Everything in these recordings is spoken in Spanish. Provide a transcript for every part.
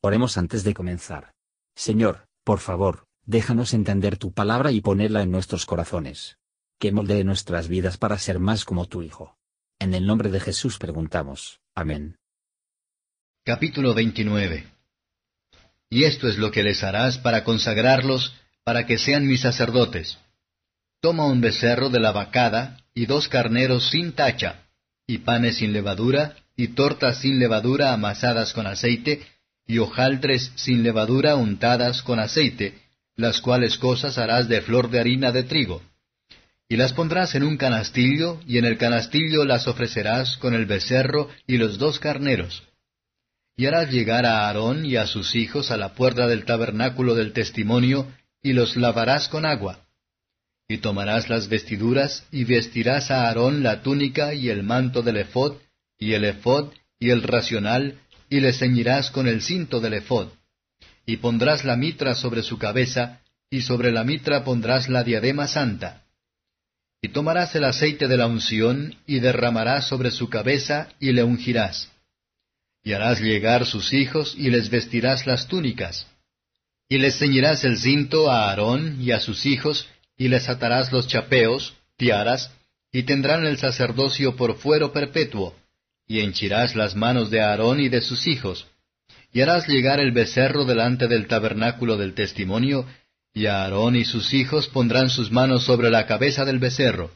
Oremos antes de comenzar. Señor, por favor, déjanos entender tu palabra y ponerla en nuestros corazones. Que moldee nuestras vidas para ser más como tu Hijo. En el nombre de Jesús preguntamos. Amén. Capítulo 29 Y esto es lo que les harás para consagrarlos, para que sean mis sacerdotes. Toma un becerro de la vacada, y dos carneros sin tacha, y panes sin levadura, y tortas sin levadura amasadas con aceite, y hojaldres sin levadura untadas con aceite, las cuales cosas harás de flor de harina de trigo. Y las pondrás en un canastillo, y en el canastillo las ofrecerás con el becerro y los dos carneros. Y harás llegar a Aarón y a sus hijos a la puerta del tabernáculo del testimonio, y los lavarás con agua. Y tomarás las vestiduras, y vestirás a Aarón la túnica y el manto del ephod, y el ephod, y el racional, y le ceñirás con el cinto del ephod. Y pondrás la mitra sobre su cabeza, y sobre la mitra pondrás la diadema santa. Y tomarás el aceite de la unción, y derramarás sobre su cabeza, y le ungirás. Y harás llegar sus hijos, y les vestirás las túnicas. Y les ceñirás el cinto a Aarón y a sus hijos, y les atarás los chapeos, tiaras, y tendrán el sacerdocio por fuero perpetuo, y henchirás las manos de Aarón y de sus hijos, y harás llegar el becerro delante del tabernáculo del testimonio, y Aarón y sus hijos pondrán sus manos sobre la cabeza del becerro.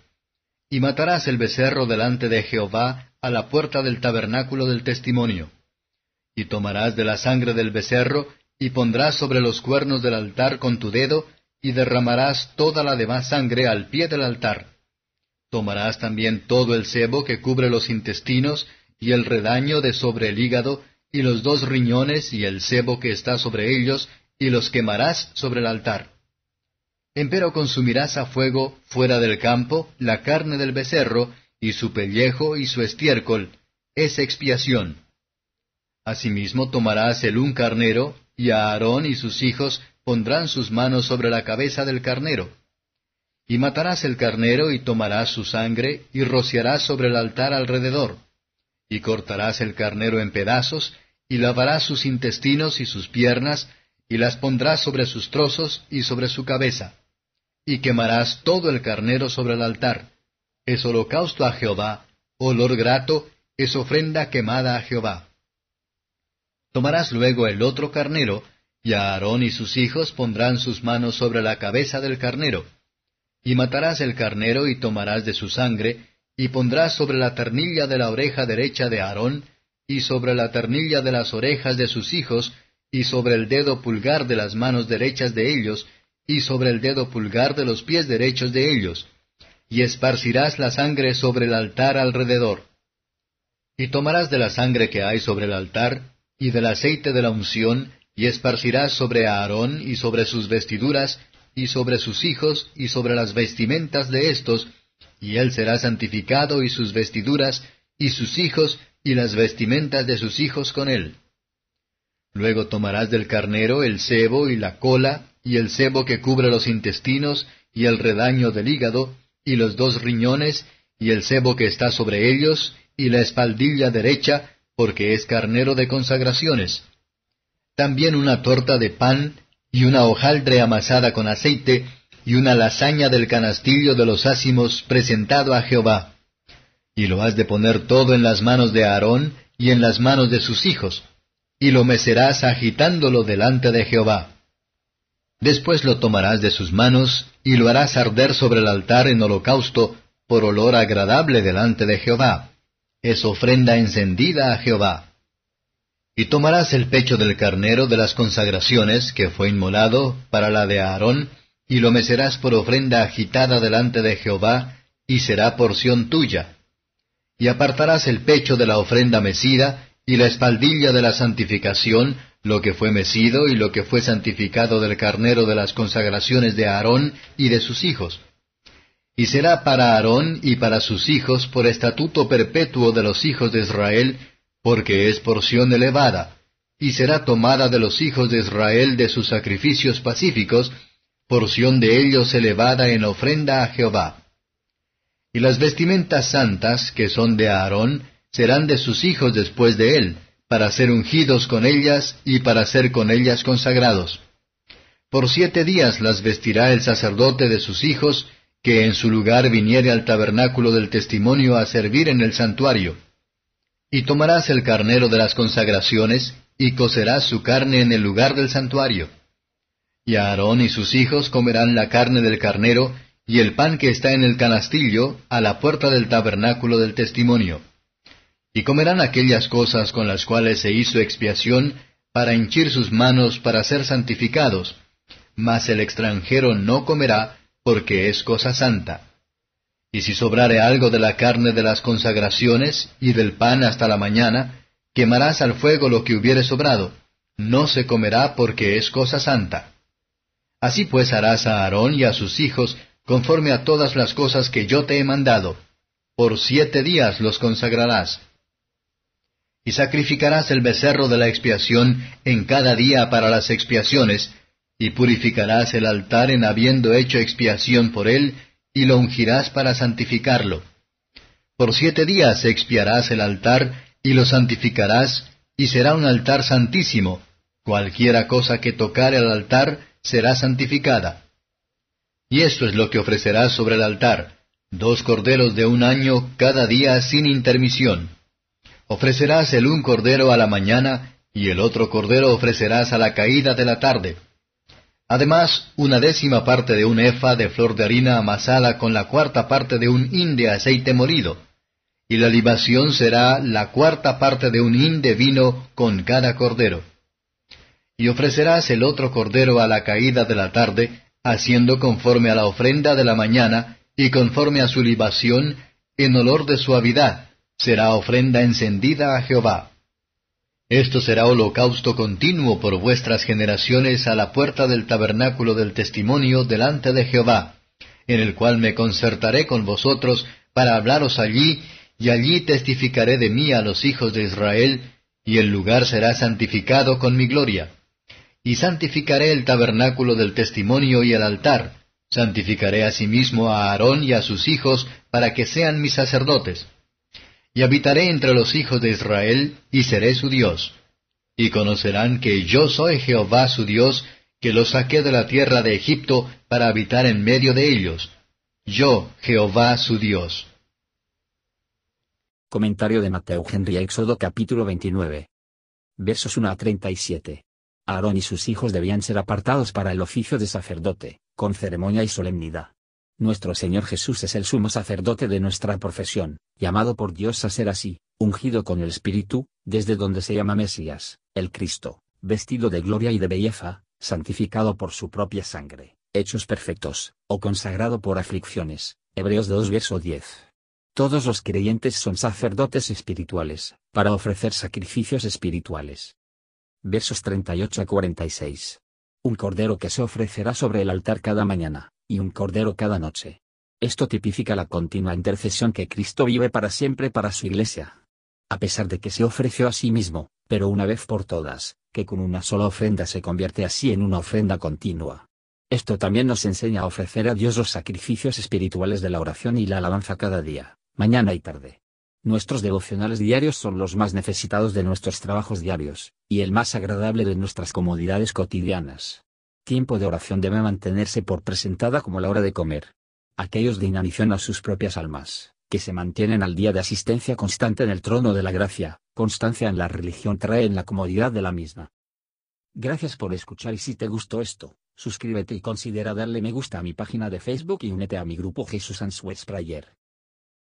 Y matarás el becerro delante de Jehová a la puerta del tabernáculo del testimonio. Y tomarás de la sangre del becerro, y pondrás sobre los cuernos del altar con tu dedo, y derramarás toda la demás sangre al pie del altar. Tomarás también todo el sebo que cubre los intestinos, y el redaño de sobre el hígado, y los dos riñones y el sebo que está sobre ellos, y los quemarás sobre el altar. Empero consumirás a fuego, fuera del campo, la carne del becerro, y su pellejo y su estiércol, es expiación. Asimismo tomarás el un carnero, y Aarón y sus hijos pondrán sus manos sobre la cabeza del carnero. Y matarás el carnero y tomarás su sangre, y rociarás sobre el altar alrededor y cortarás el carnero en pedazos, y lavarás sus intestinos y sus piernas, y las pondrás sobre sus trozos y sobre su cabeza. Y quemarás todo el carnero sobre el altar. Es holocausto a Jehová, olor grato, es ofrenda quemada a Jehová. Tomarás luego el otro carnero, y Aarón y sus hijos pondrán sus manos sobre la cabeza del carnero. Y matarás el carnero y tomarás de su sangre, y pondrás sobre la ternilla de la oreja derecha de Aarón, y sobre la ternilla de las orejas de sus hijos, y sobre el dedo pulgar de las manos derechas de ellos, y sobre el dedo pulgar de los pies derechos de ellos, y esparcirás la sangre sobre el altar alrededor. Y tomarás de la sangre que hay sobre el altar, y del aceite de la unción, y esparcirás sobre Aarón y sobre sus vestiduras, y sobre sus hijos, y sobre las vestimentas de éstos, y él será santificado y sus vestiduras, y sus hijos, y las vestimentas de sus hijos con él. Luego tomarás del carnero el sebo y la cola, y el sebo que cubre los intestinos, y el redaño del hígado, y los dos riñones, y el sebo que está sobre ellos, y la espaldilla derecha, porque es carnero de consagraciones. También una torta de pan, y una hojaldre amasada con aceite, y una lasaña del canastillo de los ácimos presentado a Jehová. Y lo has de poner todo en las manos de Aarón y en las manos de sus hijos, y lo mecerás agitándolo delante de Jehová. Después lo tomarás de sus manos, y lo harás arder sobre el altar en holocausto, por olor agradable delante de Jehová. Es ofrenda encendida a Jehová. Y tomarás el pecho del carnero de las consagraciones que fue inmolado para la de Aarón, y lo mecerás por ofrenda agitada delante de Jehová, y será porción tuya. Y apartarás el pecho de la ofrenda mecida, y la espaldilla de la santificación, lo que fue mecido y lo que fue santificado del carnero de las consagraciones de Aarón y de sus hijos. Y será para Aarón y para sus hijos por estatuto perpetuo de los hijos de Israel, porque es porción elevada, y será tomada de los hijos de Israel de sus sacrificios pacíficos, porción de ellos elevada en ofrenda a Jehová. Y las vestimentas santas, que son de Aarón, serán de sus hijos después de él, para ser ungidos con ellas y para ser con ellas consagrados. Por siete días las vestirá el sacerdote de sus hijos, que en su lugar viniere al tabernáculo del testimonio a servir en el santuario. Y tomarás el carnero de las consagraciones, y cocerás su carne en el lugar del santuario. Y Aarón y sus hijos comerán la carne del carnero, y el pan que está en el canastillo, a la puerta del tabernáculo del testimonio. Y comerán aquellas cosas con las cuales se hizo expiación, para henchir sus manos para ser santificados, mas el extranjero no comerá, porque es cosa santa. Y si sobrare algo de la carne de las consagraciones y del pan hasta la mañana, quemarás al fuego lo que hubiere sobrado, no se comerá porque es cosa santa. Así pues harás a Aarón y a sus hijos conforme a todas las cosas que yo te he mandado. Por siete días los consagrarás. Y sacrificarás el becerro de la expiación en cada día para las expiaciones, y purificarás el altar en habiendo hecho expiación por él, y lo ungirás para santificarlo. Por siete días expiarás el altar, y lo santificarás, y será un altar santísimo. Cualquiera cosa que tocare al altar será santificada. Y esto es lo que ofrecerás sobre el altar, dos corderos de un año cada día sin intermisión. Ofrecerás el un cordero a la mañana, y el otro cordero ofrecerás a la caída de la tarde. Además, una décima parte de un efa de flor de harina amasada con la cuarta parte de un hin de aceite molido. Y la libación será la cuarta parte de un hin de vino con cada cordero. Y ofrecerás el otro cordero a la caída de la tarde, haciendo conforme a la ofrenda de la mañana, y conforme a su libación, en olor de suavidad, será ofrenda encendida a Jehová. Esto será holocausto continuo por vuestras generaciones a la puerta del tabernáculo del testimonio delante de Jehová, en el cual me concertaré con vosotros para hablaros allí, y allí testificaré de mí a los hijos de Israel, y el lugar será santificado con mi gloria. Y santificaré el tabernáculo del testimonio y el altar, santificaré asimismo a Aarón y a sus hijos para que sean mis sacerdotes y habitaré entre los hijos de Israel, y seré su Dios. Y conocerán que yo soy Jehová su Dios, que los saqué de la tierra de Egipto para habitar en medio de ellos. Yo, Jehová su Dios. Comentario de Mateo Henry Éxodo capítulo 29. Versos 1 a 37. Aarón y sus hijos debían ser apartados para el oficio de sacerdote, con ceremonia y solemnidad. Nuestro Señor Jesús es el sumo sacerdote de nuestra profesión, llamado por Dios a ser así, ungido con el Espíritu, desde donde se llama Mesías, el Cristo, vestido de gloria y de belleza, santificado por su propia sangre, hechos perfectos, o consagrado por aflicciones. Hebreos 2 verso 10. Todos los creyentes son sacerdotes espirituales, para ofrecer sacrificios espirituales. Versos 38 a 46. Un cordero que se ofrecerá sobre el altar cada mañana y un cordero cada noche. Esto tipifica la continua intercesión que Cristo vive para siempre para su iglesia. A pesar de que se ofreció a sí mismo, pero una vez por todas, que con una sola ofrenda se convierte así en una ofrenda continua. Esto también nos enseña a ofrecer a Dios los sacrificios espirituales de la oración y la alabanza cada día, mañana y tarde. Nuestros devocionales diarios son los más necesitados de nuestros trabajos diarios, y el más agradable de nuestras comodidades cotidianas tiempo de oración debe mantenerse por presentada como la hora de comer. Aquellos de inanición a sus propias almas, que se mantienen al día de asistencia constante en el trono de la gracia, constancia en la religión trae en la comodidad de la misma. Gracias por escuchar y si te gustó esto, suscríbete y considera darle me gusta a mi página de Facebook y únete a mi grupo Jesús Answers Prayer.